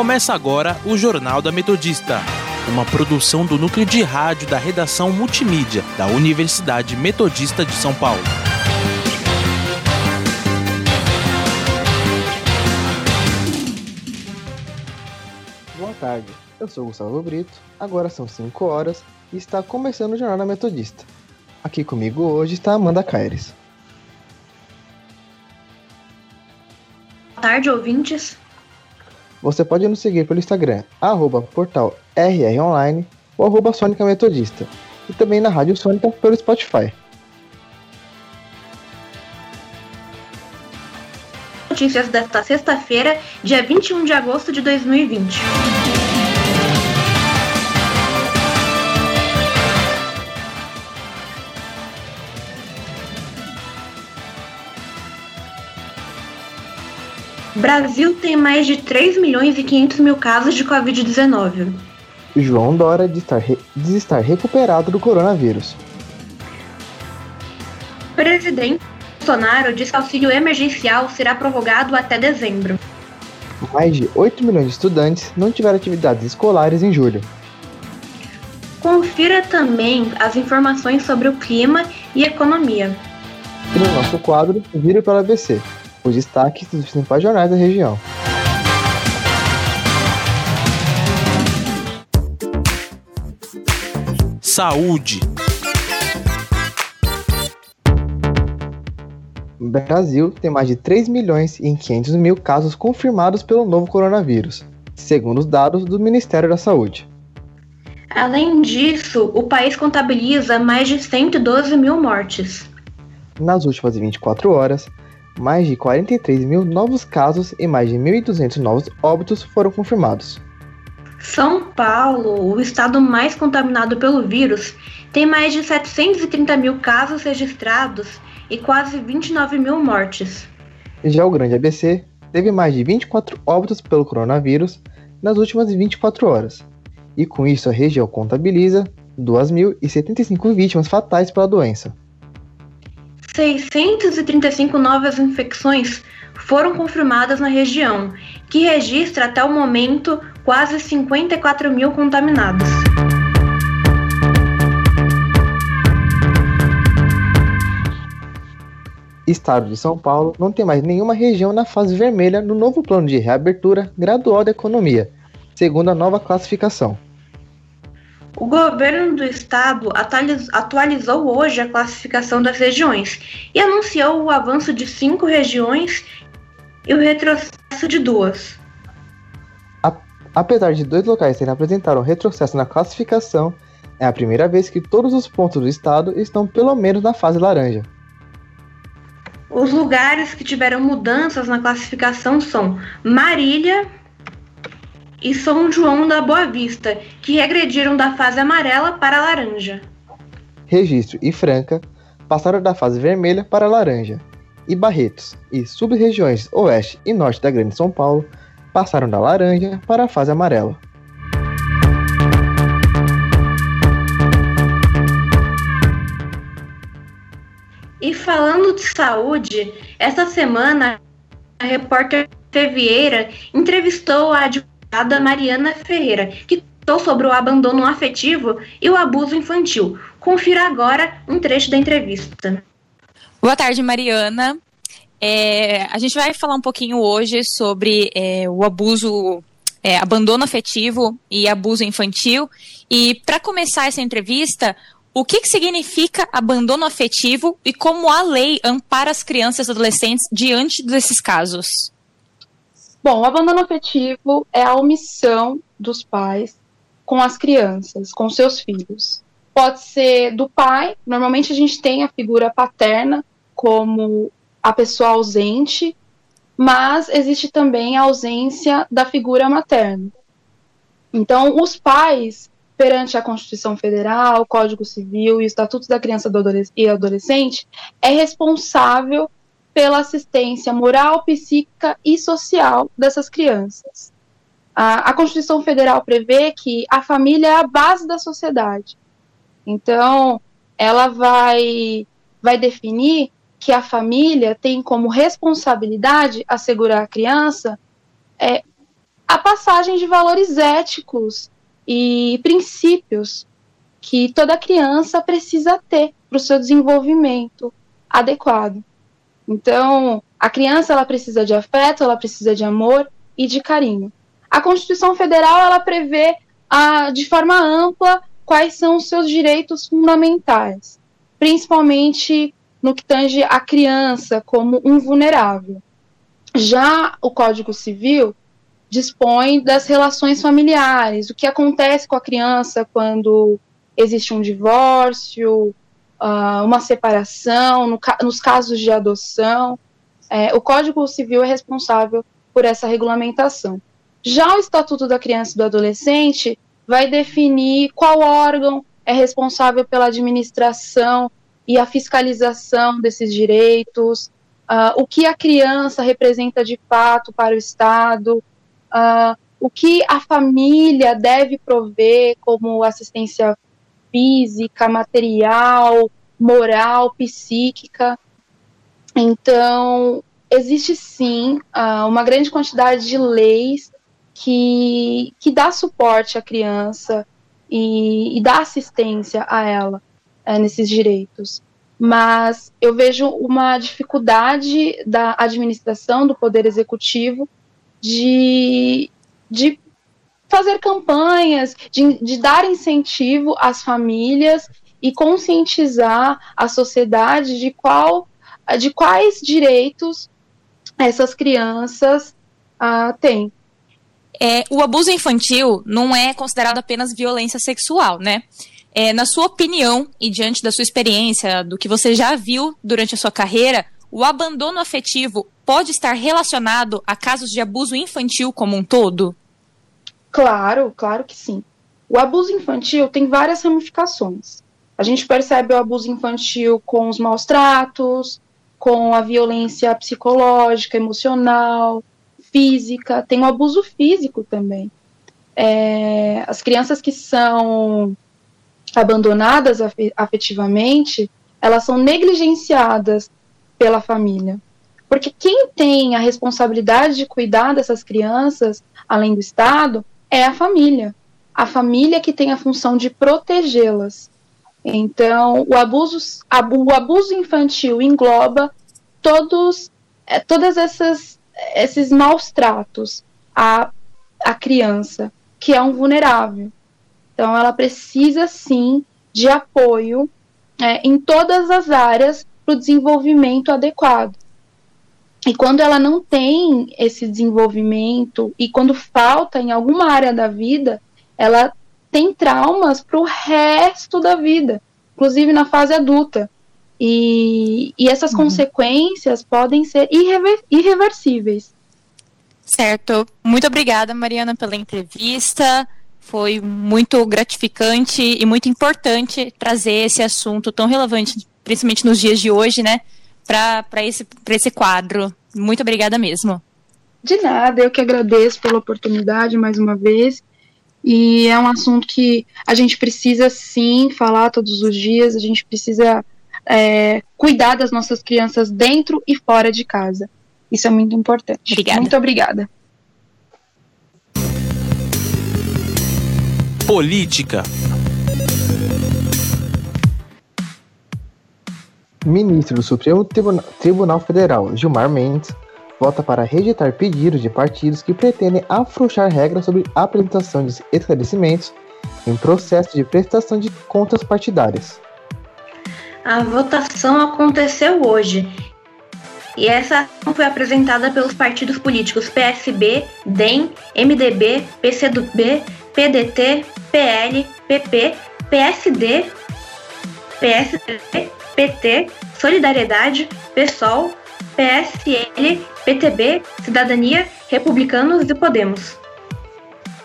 Começa agora o Jornal da Metodista, uma produção do núcleo de rádio da redação multimídia da Universidade Metodista de São Paulo. Boa tarde, eu sou Gustavo Brito, agora são 5 horas e está começando o Jornal da Metodista. Aqui comigo hoje está Amanda Caires. Boa tarde, ouvintes. Você pode nos seguir pelo Instagram, arroba portal rronline ou arroba Sônica Metodista, e também na Rádio Sônica pelo Spotify. Notícias desta sexta-feira, dia 21 de agosto de 2020. Brasil tem mais de 3 milhões e 500 mil casos de Covid-19. João Dória diz estar, re... diz estar recuperado do coronavírus. Presidente Bolsonaro diz que auxílio emergencial será prorrogado até dezembro. Mais de 8 milhões de estudantes não tiveram atividades escolares em julho. Confira também as informações sobre o clima e economia. E no nosso quadro, Viro pela ABC, os destaques dos principais jornais da região. Saúde. O Brasil tem mais de 3 milhões e 500 mil casos confirmados pelo novo coronavírus, segundo os dados do Ministério da Saúde. Além disso, o país contabiliza mais de 112 mil mortes. Nas últimas 24 horas, mais de 43 mil novos casos e mais de 1.200 novos óbitos foram confirmados. São Paulo, o estado mais contaminado pelo vírus, tem mais de 730 mil casos registrados e quase 29 mil mortes. Já o Grande ABC teve mais de 24 óbitos pelo coronavírus nas últimas 24 horas, e com isso a região contabiliza 2.075 vítimas fatais pela doença. 635 novas infecções foram confirmadas na região, que registra até o momento quase 54 mil contaminados. Estado de São Paulo não tem mais nenhuma região na fase vermelha no novo plano de reabertura gradual da economia, segundo a nova classificação. O governo do estado atualizou hoje a classificação das regiões e anunciou o avanço de cinco regiões e o retrocesso de duas. Apesar de dois locais terem apresentado um retrocesso na classificação, é a primeira vez que todos os pontos do estado estão pelo menos na fase laranja. Os lugares que tiveram mudanças na classificação são Marília e São João da Boa Vista, que regrediram da fase amarela para a laranja. Registro e Franca passaram da fase vermelha para a laranja. E Barretos e sub-regiões oeste e norte da Grande São Paulo passaram da laranja para a fase amarela. E falando de saúde, essa semana a repórter Vieira entrevistou a advogada Mariana Ferreira, que contou sobre o abandono afetivo e o abuso infantil. Confira agora um trecho da entrevista. Boa tarde, Mariana. É, a gente vai falar um pouquinho hoje sobre é, o abuso, é, abandono afetivo e abuso infantil. E para começar essa entrevista, o que, que significa abandono afetivo e como a lei ampara as crianças e adolescentes diante desses casos? Bom, o abandono afetivo é a omissão dos pais com as crianças, com seus filhos. Pode ser do pai, normalmente a gente tem a figura paterna como a pessoa ausente, mas existe também a ausência da figura materna. Então, os pais, perante a Constituição Federal, o Código Civil e o Estatuto da Criança e Adolescente, é responsável pela assistência moral, psíquica e social dessas crianças. A, a Constituição Federal prevê que a família é a base da sociedade. Então, ela vai, vai definir que a família tem como responsabilidade assegurar a criança é, a passagem de valores éticos e princípios que toda criança precisa ter para o seu desenvolvimento adequado. Então, a criança ela precisa de afeto, ela precisa de amor e de carinho. A Constituição Federal ela prevê a, de forma ampla quais são os seus direitos fundamentais, principalmente no que tange a criança como um vulnerável. Já o Código Civil dispõe das relações familiares, o que acontece com a criança quando existe um divórcio, uh, uma separação, no nos casos de adoção. É, o Código Civil é responsável por essa regulamentação. Já o Estatuto da Criança e do Adolescente vai definir qual órgão é responsável pela administração e a fiscalização desses direitos, uh, o que a criança representa de fato para o Estado, uh, o que a família deve prover como assistência física, material, moral, psíquica. Então, existe sim uh, uma grande quantidade de leis que, que dá suporte à criança e, e dá assistência a ela é, nesses direitos. Mas eu vejo uma dificuldade da administração, do Poder Executivo, de, de fazer campanhas, de, de dar incentivo às famílias e conscientizar a sociedade de qual de quais direitos essas crianças uh, têm. É, o abuso infantil não é considerado apenas violência sexual, né? É, na sua opinião e diante da sua experiência, do que você já viu durante a sua carreira, o abandono afetivo pode estar relacionado a casos de abuso infantil como um todo? Claro, claro que sim. O abuso infantil tem várias ramificações. A gente percebe o abuso infantil com os maus tratos, com a violência psicológica, emocional, física, tem o abuso físico também. É, as crianças que são abandonadas afetivamente, elas são negligenciadas pela família. Porque quem tem a responsabilidade de cuidar dessas crianças, além do Estado, é a família. A família que tem a função de protegê-las. Então, o abuso, o abuso infantil engloba todos, é, todas essas esses maus tratos à, à criança, que é um vulnerável. Então, ela precisa sim de apoio é, em todas as áreas para o desenvolvimento adequado. E quando ela não tem esse desenvolvimento e quando falta em alguma área da vida, ela tem traumas para o resto da vida, inclusive na fase adulta. E, e essas uhum. consequências podem ser irrever, irreversíveis. Certo. Muito obrigada, Mariana, pela entrevista. Foi muito gratificante e muito importante trazer esse assunto tão relevante, principalmente nos dias de hoje, né, para esse, esse quadro. Muito obrigada mesmo. De nada, eu que agradeço pela oportunidade mais uma vez. E é um assunto que a gente precisa sim falar todos os dias, a gente precisa é, cuidar das nossas crianças dentro e fora de casa. Isso é muito importante. Obrigada. Muito obrigada. Política. Ministro do Supremo Tribunal Federal, Gilmar Mendes, vota para rejeitar pedidos de partidos que pretendem afrouxar regras sobre apresentação de esclarecimentos em processo de prestação de contas partidárias. A votação aconteceu hoje e essa foi apresentada pelos partidos políticos PSB, DEM, MDB, PCdoB, PDT, PL, PP, PSD, PSD, PT, Solidariedade, PSOL, PSL, PTB, Cidadania, Republicanos e Podemos.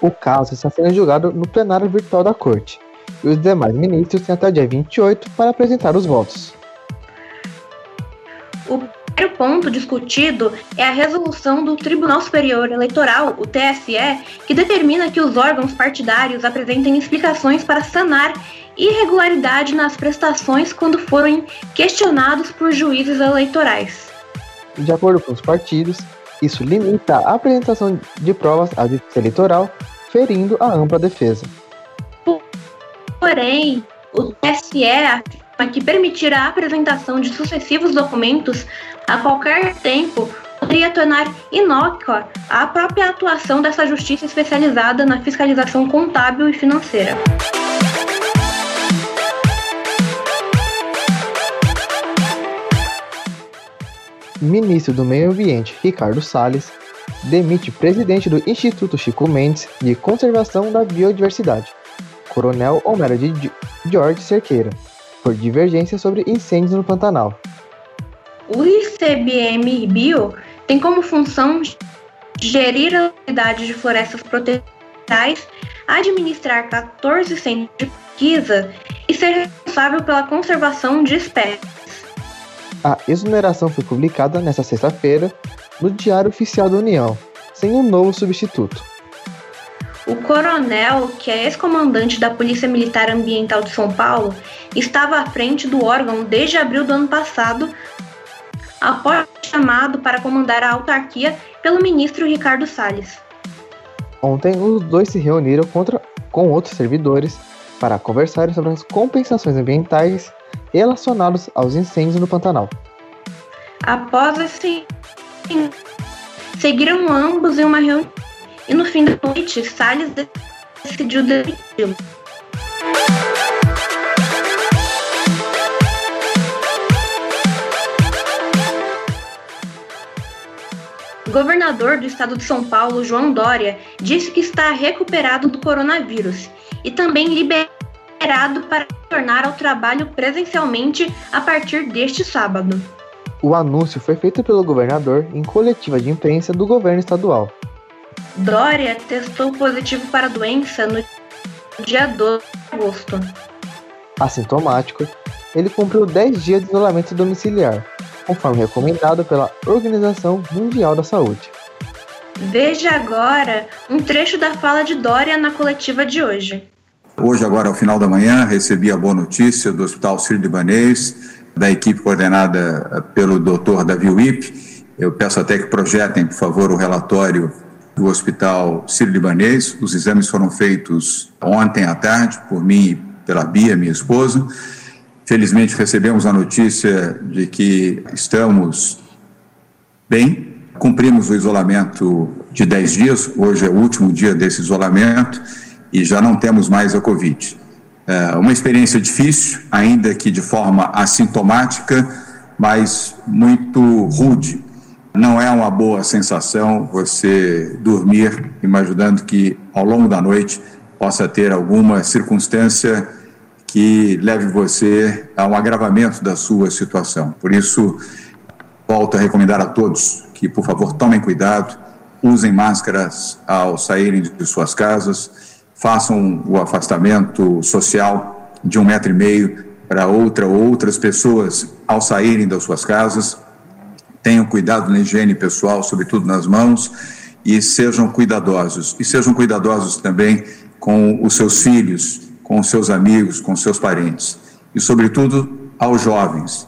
O caso está sendo julgado no plenário virtual da Corte e os demais ministros têm até dia 28 para apresentar os votos. O primeiro ponto discutido é a resolução do Tribunal Superior Eleitoral, o TSE, que determina que os órgãos partidários apresentem explicações para sanar irregularidade nas prestações quando forem questionados por juízes eleitorais. De acordo com os partidos, Isso limita a apresentação de provas à justiça eleitoral, ferindo a ampla defesa. Porém, o TSE afirma que permitir a apresentação de sucessivos documentos a qualquer tempo poderia tornar inócua a própria atuação dessa justiça especializada na fiscalização contábil e financeira. Ministro do Meio Ambiente Ricardo Salles demite presidente do Instituto Chico Mendes de Conservação da Biodiversidade, Coronel Homero de George Cerqueira, por divergência sobre incêndios no Pantanal. O ICBM Bio tem como função gerir a unidade de florestas protegidas, administrar 14 centros de pesquisa e ser responsável pela conservação de espécies. A exoneração foi publicada nesta sexta-feira no Diário Oficial da União, sem um novo substituto. O coronel, que é ex-comandante da Polícia Militar Ambiental de São Paulo, estava à frente do órgão desde abril do ano passado, após chamado para comandar a autarquia pelo ministro Ricardo Salles. Ontem, os dois se reuniram contra, com outros servidores para conversar sobre as compensações ambientais relacionadas aos incêndios no Pantanal. Após esse seguiram ambos em uma reunião e no fim da noite Salles decidiu demiti-lo. Governador do estado de São Paulo, João Dória, disse que está recuperado do coronavírus e também liberado para retornar ao trabalho presencialmente a partir deste sábado. O anúncio foi feito pelo governador em coletiva de imprensa do governo estadual. Dória testou positivo para a doença no dia 12 de agosto. Assintomático, ele cumpriu 10 dias de isolamento domiciliar, conforme recomendado pela Organização Mundial da Saúde. Veja agora um trecho da fala de Dória na coletiva de hoje. Hoje, agora, ao final da manhã, recebi a boa notícia do Hospital Sírio-Libanês, da equipe coordenada pelo Dr. Davi Wip. Eu peço até que projetem, por favor, o relatório do Hospital Sírio-Libanês. Os exames foram feitos ontem à tarde por mim e pela Bia, minha esposa. Felizmente recebemos a notícia de que estamos bem, cumprimos o isolamento de 10 dias, hoje é o último dia desse isolamento e já não temos mais a Covid. É uma experiência difícil, ainda que de forma assintomática, mas muito rude. Não é uma boa sensação você dormir imaginando que ao longo da noite possa ter alguma circunstância que leve você a um agravamento da sua situação. Por isso, volto a recomendar a todos que, por favor, tomem cuidado, usem máscaras ao saírem de suas casas, façam o afastamento social de um metro e meio para outra ou outras pessoas ao saírem das suas casas. Tenham cuidado na higiene pessoal, sobretudo nas mãos, e sejam cuidadosos. E sejam cuidadosos também com os seus filhos, com os seus amigos, com os seus parentes. E, sobretudo, aos jovens.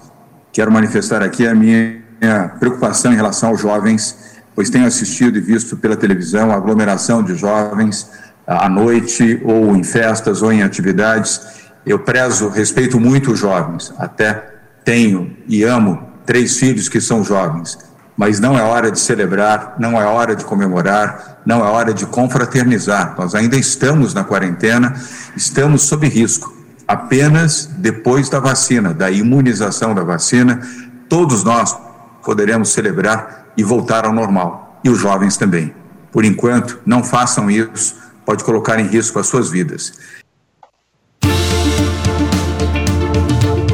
Quero manifestar aqui a minha preocupação em relação aos jovens, pois tenho assistido e visto pela televisão a aglomeração de jovens à noite, ou em festas, ou em atividades. Eu prezo, respeito muito os jovens, até tenho e amo três filhos que são jovens, mas não é hora de celebrar, não é hora de comemorar, não é hora de confraternizar. Nós ainda estamos na quarentena, estamos sob risco. Apenas depois da vacina, da imunização da vacina, todos nós poderemos celebrar e voltar ao normal. E os jovens também. Por enquanto, não façam isso pode colocar em risco as suas vidas.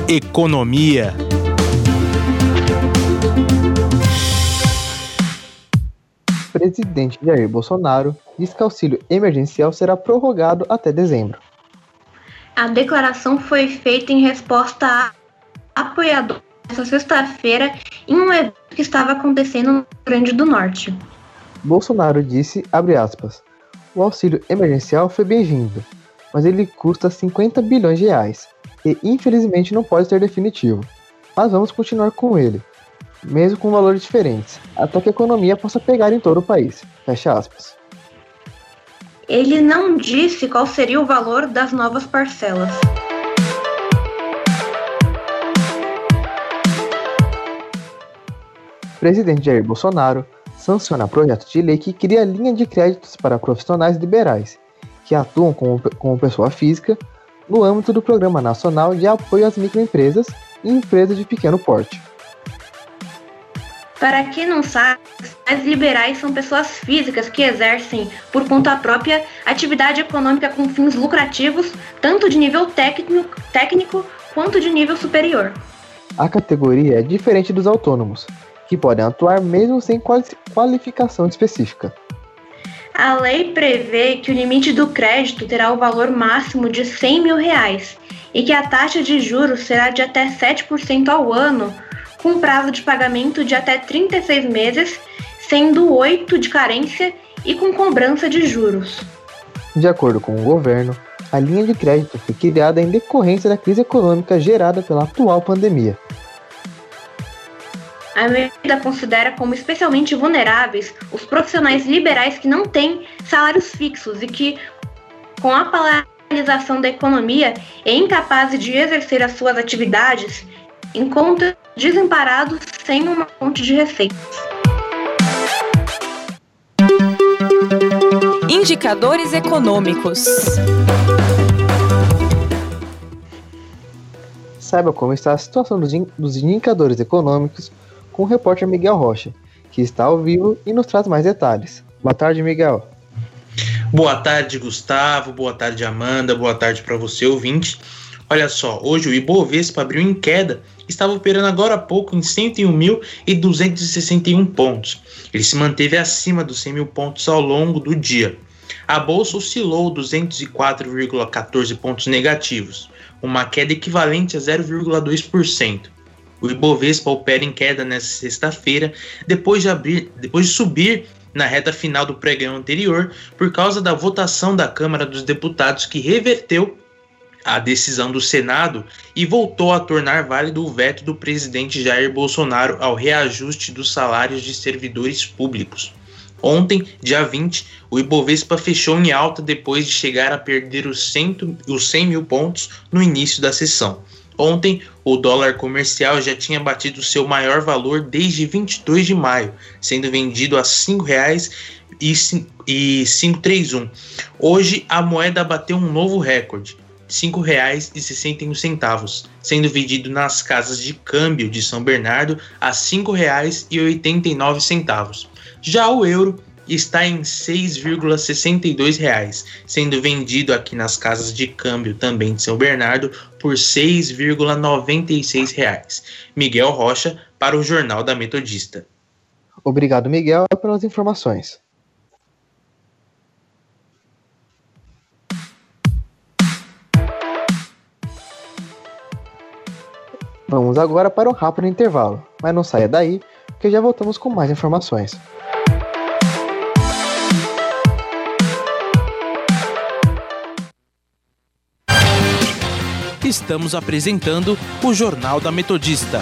Economia. Presidente Jair Bolsonaro diz que auxílio emergencial será prorrogado até dezembro. A declaração foi feita em resposta a apoiadores essa sexta-feira em um evento que estava acontecendo no Rio Grande do Norte. Bolsonaro disse, abre aspas, o auxílio emergencial foi bem-vindo, mas ele custa 50 bilhões de reais e infelizmente não pode ser definitivo. Mas vamos continuar com ele. mesmo com valores diferentes, até que a economia possa pegar em todo o país. Fecha aspas. Ele não disse qual seria o valor das novas parcelas. Presidente Jair Bolsonaro sanciona projeto de lei que cria linha de créditos para profissionais liberais que atuam como, como pessoa física no âmbito do Programa Nacional de Apoio às Microempresas e Empresas de Pequeno Porte. Para quem não sabe, as liberais são pessoas físicas que exercem, por conta própria, atividade econômica com fins lucrativos, tanto de nível técnico, técnico quanto de nível superior. A categoria é diferente dos autônomos, que podem atuar mesmo sem qualificação específica. A lei prevê que o limite do crédito terá o valor máximo de 100 mil reais e que a taxa de juros será de até 7% ao ano com prazo de pagamento de até 36 meses, sendo 8 de carência e com cobrança de juros. De acordo com o governo, a linha de crédito foi criada em decorrência da crise econômica gerada pela atual pandemia. A medida considera como especialmente vulneráveis os profissionais liberais que não têm salários fixos e que, com a paralisação da economia e incapazes de exercer as suas atividades, encontra desemparados sem uma fonte de receitas. Indicadores econômicos. Saiba como está a situação dos, in dos indicadores econômicos com o repórter Miguel Rocha, que está ao vivo e nos traz mais detalhes. Boa tarde, Miguel. Boa tarde, Gustavo. Boa tarde, Amanda. Boa tarde para você, ouvinte. Olha só, hoje o Ibovespa abriu em queda estava operando agora há pouco em 101.261 pontos. Ele se manteve acima dos 100 mil pontos ao longo do dia. A bolsa oscilou 204,14 pontos negativos, uma queda equivalente a 0,2%. O Ibovespa opera em queda nesta sexta-feira, depois de abrir, depois de subir na reta final do pregão anterior, por causa da votação da Câmara dos Deputados que reverteu a decisão do Senado e voltou a tornar válido o veto do presidente Jair Bolsonaro ao reajuste dos salários de servidores públicos. Ontem, dia 20, o Ibovespa fechou em alta depois de chegar a perder os 100, os 100 mil pontos no início da sessão. Ontem, o dólar comercial já tinha batido seu maior valor desde 22 de maio, sendo vendido a R$ 5,531. Hoje, a moeda bateu um novo recorde, R$ 5,61, sendo vendido nas casas de câmbio de São Bernardo a R$ 5,89. Já o euro está em R$ 6,62, sendo vendido aqui nas casas de câmbio também de São Bernardo por R$ 6,96. Miguel Rocha para o Jornal da Metodista. Obrigado, Miguel, pelas informações. Vamos agora para um rápido intervalo, mas não saia daí, porque já voltamos com mais informações. Estamos apresentando o Jornal da Metodista.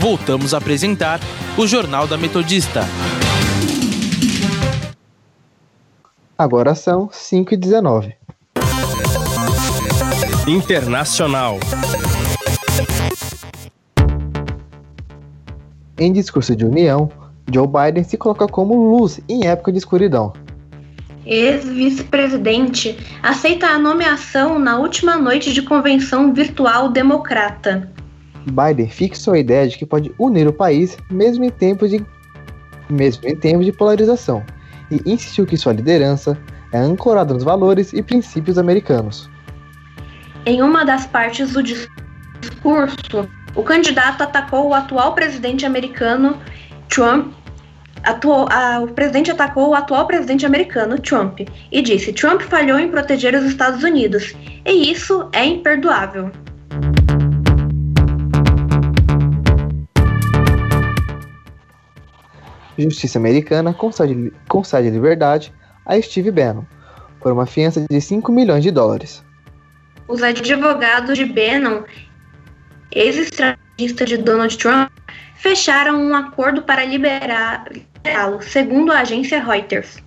voltamos a apresentar o Jornal da Metodista. Agora são 5 e 19. Internacional. Em discurso de união, Joe Biden se coloca como luz em época de escuridão. Ex-vice-presidente aceita a nomeação na última noite de convenção virtual democrata. Biden fixou a ideia de que pode unir o país mesmo em tempos de, mesmo em tempos de polarização e insistiu que sua liderança é ancorada nos valores e princípios americanos. Em uma das partes do discurso, o candidato atacou o atual presidente americano Trump. A, o presidente atacou o atual presidente americano Trump e disse: Trump falhou em proteger os Estados Unidos e isso é imperdoável. Justiça americana concede, concede liberdade a Steve Bannon por uma fiança de 5 milhões de dólares. Os advogados de Bannon, ex-estrategista de Donald Trump, fecharam um acordo para liberá-lo, segundo a agência Reuters.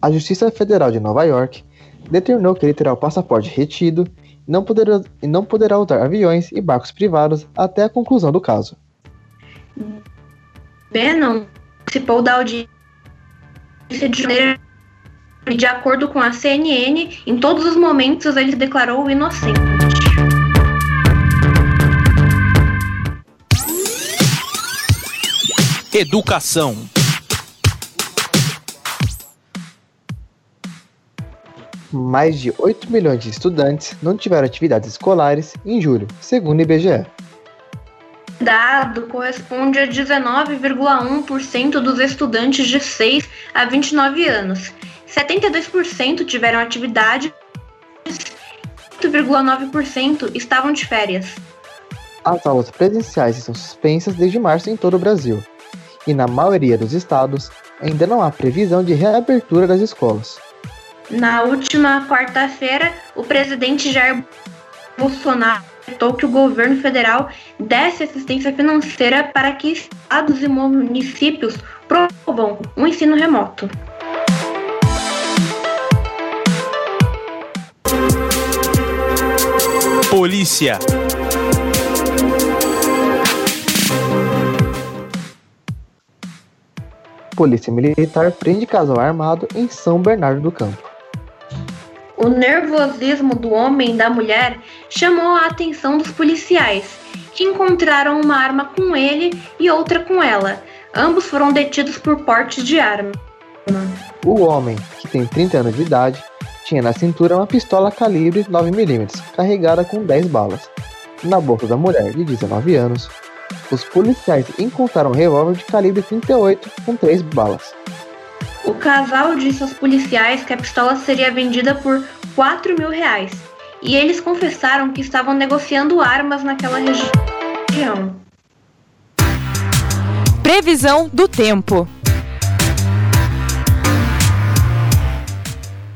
A Justiça Federal de Nova York determinou que ele terá o passaporte retido e não poderá, e não poderá usar aviões e barcos privados até a conclusão do caso. Bannon participou da audiência de janeiro e, de acordo com a CNN, em todos os momentos ele se declarou inocente. Educação. Mais de 8 milhões de estudantes não tiveram atividades escolares em julho, segundo o IBGE. Dado corresponde a 19,1% dos estudantes de 6 a 29 anos. 72% tiveram atividade, 8,9% estavam de férias. As aulas presenciais estão suspensas desde março em todo o Brasil, e na maioria dos estados ainda não há previsão de reabertura das escolas. Na última quarta-feira, o presidente Jair Bolsonaro decretou que o governo federal desse assistência financeira para que estados e municípios promovam o um ensino remoto. Polícia. Polícia Militar prende casal armado em São Bernardo do Campo. O nervosismo do homem e da mulher chamou a atenção dos policiais, que encontraram uma arma com ele e outra com ela. Ambos foram detidos por porte de arma. O homem, que tem 30 anos de idade, tinha na cintura uma pistola calibre 9mm, carregada com 10 balas. Na bolsa da mulher, de 19 anos, os policiais encontraram um revólver de calibre 38 com 3 balas. O casal disse aos policiais que a pistola seria vendida por 4 mil reais e eles confessaram que estavam negociando armas naquela regi região. Previsão do tempo.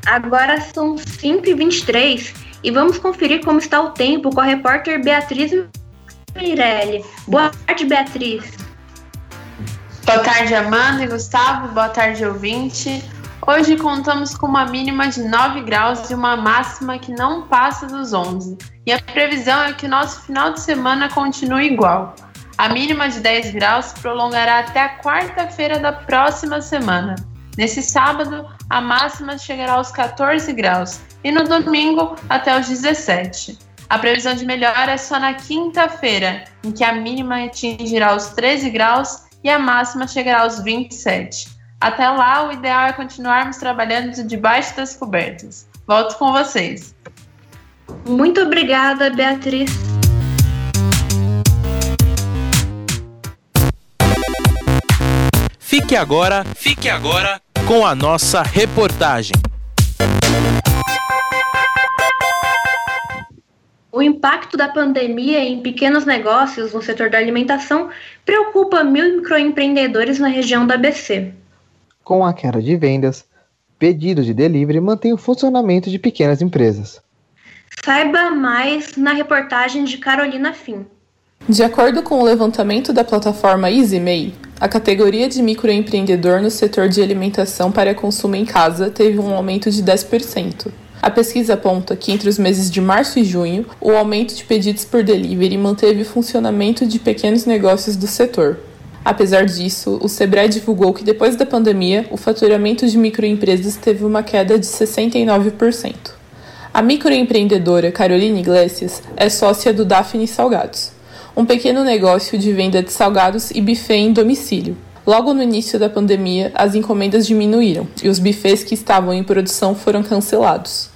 Agora são 5h23 e vamos conferir como está o tempo com a repórter Beatriz Mirelli. Boa tarde, Beatriz. Boa tarde, Amanda e Gustavo. Boa tarde, ouvinte. Hoje contamos com uma mínima de 9 graus e uma máxima que não passa dos 11. E a previsão é que o nosso final de semana continue igual. A mínima de 10 graus se prolongará até a quarta-feira da próxima semana. Nesse sábado, a máxima chegará aos 14 graus e no domingo até os 17. A previsão de melhora é só na quinta-feira, em que a mínima atingirá os 13 graus e a máxima chegará aos 27. Até lá, o ideal é continuarmos trabalhando debaixo das cobertas. Volto com vocês. Muito obrigada, Beatriz. Fique agora, fique agora com a nossa reportagem. O impacto da pandemia em pequenos negócios no setor da alimentação preocupa mil microempreendedores na região da ABC. Com a queda de vendas, pedidos de delivery mantêm o funcionamento de pequenas empresas. Saiba mais na reportagem de Carolina Fim. De acordo com o levantamento da plataforma EasyMay, a categoria de microempreendedor no setor de alimentação para consumo em casa teve um aumento de 10%. A pesquisa aponta que entre os meses de março e junho, o aumento de pedidos por delivery manteve o funcionamento de pequenos negócios do setor. Apesar disso, o Sebrae divulgou que depois da pandemia, o faturamento de microempresas teve uma queda de 69%. A microempreendedora Caroline Iglesias é sócia do Daphne Salgados, um pequeno negócio de venda de salgados e buffet em domicílio. Logo no início da pandemia, as encomendas diminuíram e os buffets que estavam em produção foram cancelados.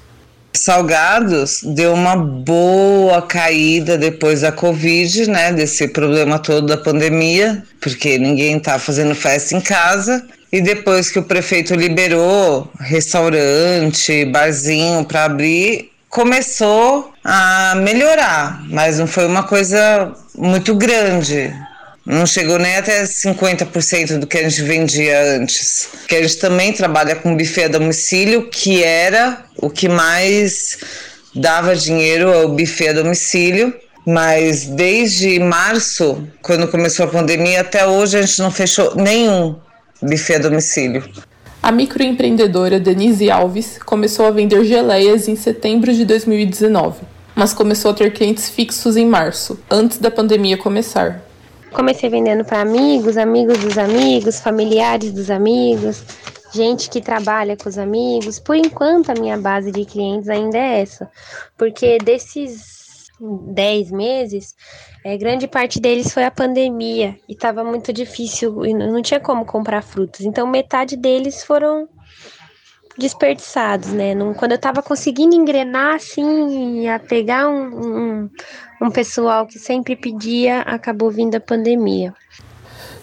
Salgados deu uma boa caída depois da Covid, né? Desse problema todo da pandemia, porque ninguém tá fazendo festa em casa. E depois que o prefeito liberou restaurante, barzinho para abrir, começou a melhorar, mas não foi uma coisa muito grande. Não chegou nem até 50% do que a gente vendia antes. Que a gente também trabalha com buffet a domicílio, que era o que mais dava dinheiro ao buffet a domicílio. Mas desde março, quando começou a pandemia, até hoje a gente não fechou nenhum buffet a domicílio. A microempreendedora Denise Alves começou a vender geleias em setembro de 2019, mas começou a ter clientes fixos em março, antes da pandemia começar. Comecei vendendo para amigos, amigos dos amigos, familiares dos amigos, gente que trabalha com os amigos. Por enquanto, a minha base de clientes ainda é essa, porque desses 10 meses, é, grande parte deles foi a pandemia e estava muito difícil e não tinha como comprar frutas. Então, metade deles foram desperdiçados, né? Não, quando eu estava conseguindo engrenar, assim, a pegar um, um, um pessoal que sempre pedia, acabou vindo a pandemia.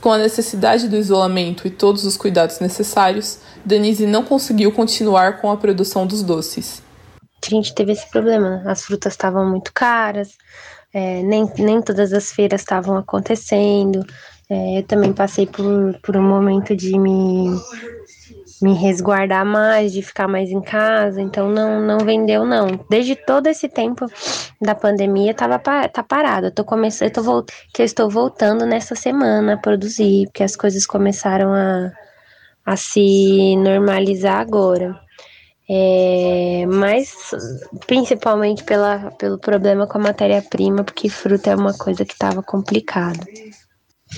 Com a necessidade do isolamento e todos os cuidados necessários, Denise não conseguiu continuar com a produção dos doces. A gente teve esse problema, as frutas estavam muito caras, é, nem, nem todas as feiras estavam acontecendo. É, eu também passei por, por um momento de me me resguardar mais, de ficar mais em casa, então não não vendeu não. Desde todo esse tempo da pandemia tava tá parado. Eu tô começando, eu tô volt, que eu estou voltando nessa semana a produzir, porque as coisas começaram a, a se normalizar agora. É, mas principalmente pela, pelo problema com a matéria-prima, porque fruta é uma coisa que estava complicada.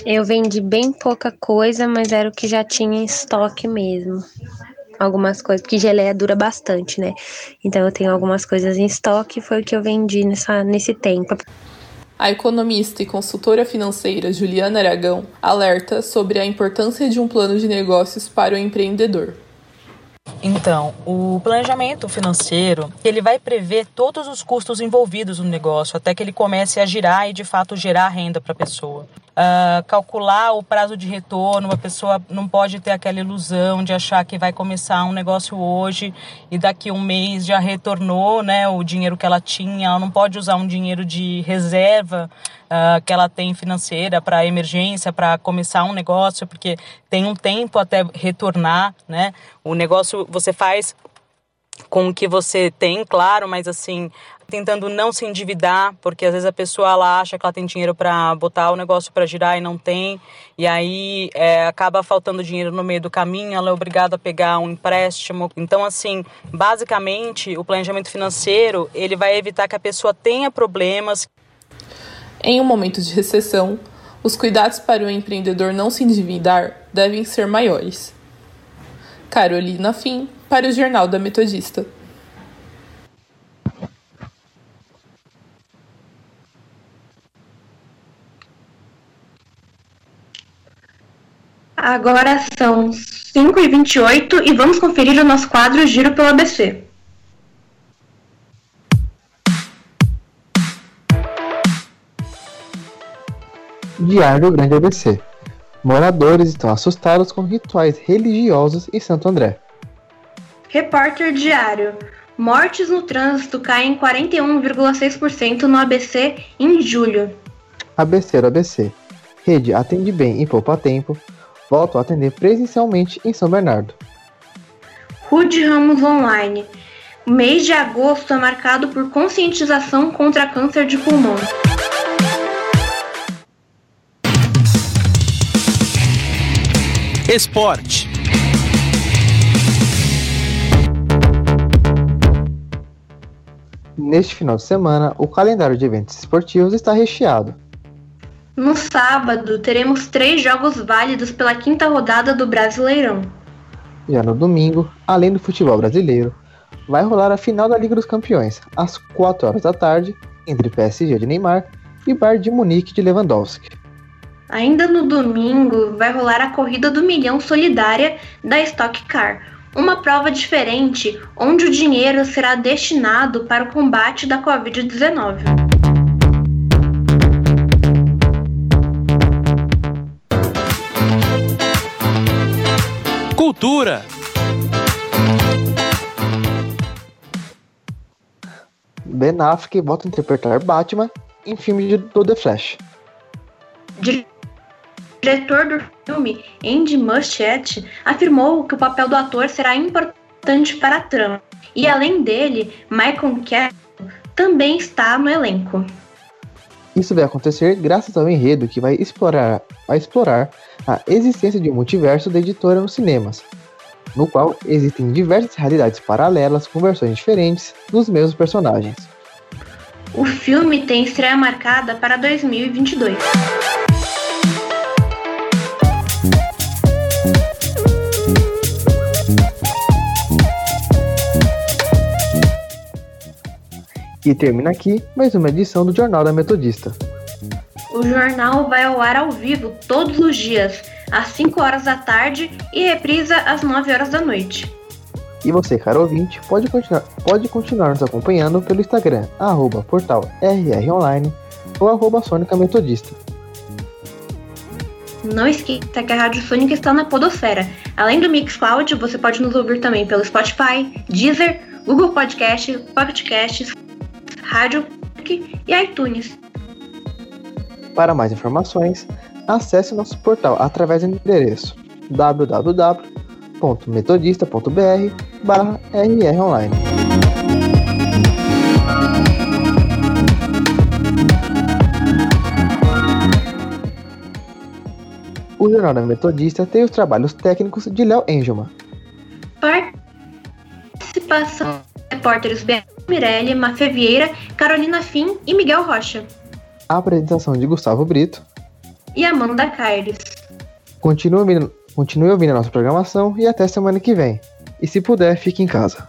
Eu vendi bem pouca coisa, mas era o que já tinha em estoque mesmo. Algumas coisas, porque geleia dura bastante, né? Então eu tenho algumas coisas em estoque, foi o que eu vendi nessa, nesse tempo. A economista e consultora financeira Juliana Aragão alerta sobre a importância de um plano de negócios para o empreendedor. Então, o planejamento financeiro, ele vai prever todos os custos envolvidos no negócio até que ele comece a girar e de fato gerar renda para a pessoa. Uh, calcular o prazo de retorno, a pessoa não pode ter aquela ilusão de achar que vai começar um negócio hoje e daqui um mês já retornou né, o dinheiro que ela tinha, ela não pode usar um dinheiro de reserva uh, que ela tem financeira para emergência, para começar um negócio, porque tem um tempo até retornar, né? O negócio você faz com o que você tem, claro, mas assim, tentando não se endividar, porque às vezes a pessoa ela acha que ela tem dinheiro para botar o negócio para girar e não tem, e aí é, acaba faltando dinheiro no meio do caminho, ela é obrigada a pegar um empréstimo. Então, assim, basicamente, o planejamento financeiro ele vai evitar que a pessoa tenha problemas. Em um momento de recessão, os cuidados para o empreendedor não se endividar devem ser maiores. Carolina Fim, para o Jornal da Metodista. Agora são 5h28 e vamos conferir o nosso quadro Giro pelo ABC. Diário do Grande ABC. Moradores estão assustados com rituais religiosos em Santo André. Repórter Diário. Mortes no trânsito caem 41,6% no ABC em julho. ABC do ABC. Rede atende bem e poupa tempo. Volto a atender presencialmente em São Bernardo. Rude Ramos Online. O mês de agosto é marcado por conscientização contra câncer de pulmão. Esporte. Neste final de semana, o calendário de eventos esportivos está recheado. No sábado, teremos três jogos válidos pela quinta rodada do Brasileirão. Já no domingo, além do futebol brasileiro, vai rolar a final da Liga dos Campeões, às 4 horas da tarde, entre PSG de Neymar e Bayern de Munique de Lewandowski. Ainda no domingo, vai rolar a Corrida do Milhão Solidária da Stock Car, uma prova diferente onde o dinheiro será destinado para o combate da Covid-19. Cultura. Ben Affleck volta a interpretar Batman em filme de, do The Flash. Diretor do filme, Andy Muschietti, afirmou que o papel do ator será importante para a trama. E além dele, Michael Cavill também está no elenco. Isso vai acontecer graças ao enredo que vai explorar, vai explorar a existência de um multiverso da editora nos cinemas, no qual existem diversas realidades paralelas com versões diferentes dos mesmos personagens. O filme tem estreia marcada para 2022. E termina aqui mais uma edição do Jornal da Metodista. O jornal vai ao ar ao vivo todos os dias, às 5 horas da tarde e reprisa às 9 horas da noite. E você, caro ouvinte, pode continuar, pode continuar nos acompanhando pelo Instagram, arroba portal rronline ou arroba Sônica Metodista. Não esqueça que a Rádio Sônica está na Podosfera. Além do Mixcloud, você pode nos ouvir também pelo Spotify, Deezer, Google Podcast, Pocket Casts, Rádio e iTunes. Para mais informações, acesse nosso portal através do endereço www.metodista.br barra rronline. O Jornal da Metodista tem os trabalhos técnicos de Léo Engelman. Participação repórteres Beatriz Mirelli, Mafê Vieira, Carolina Fim e Miguel Rocha. A apresentação de Gustavo Brito. E Amanda Carles. Continue continue ouvindo a nossa programação e até semana que vem. E se puder, fique em casa.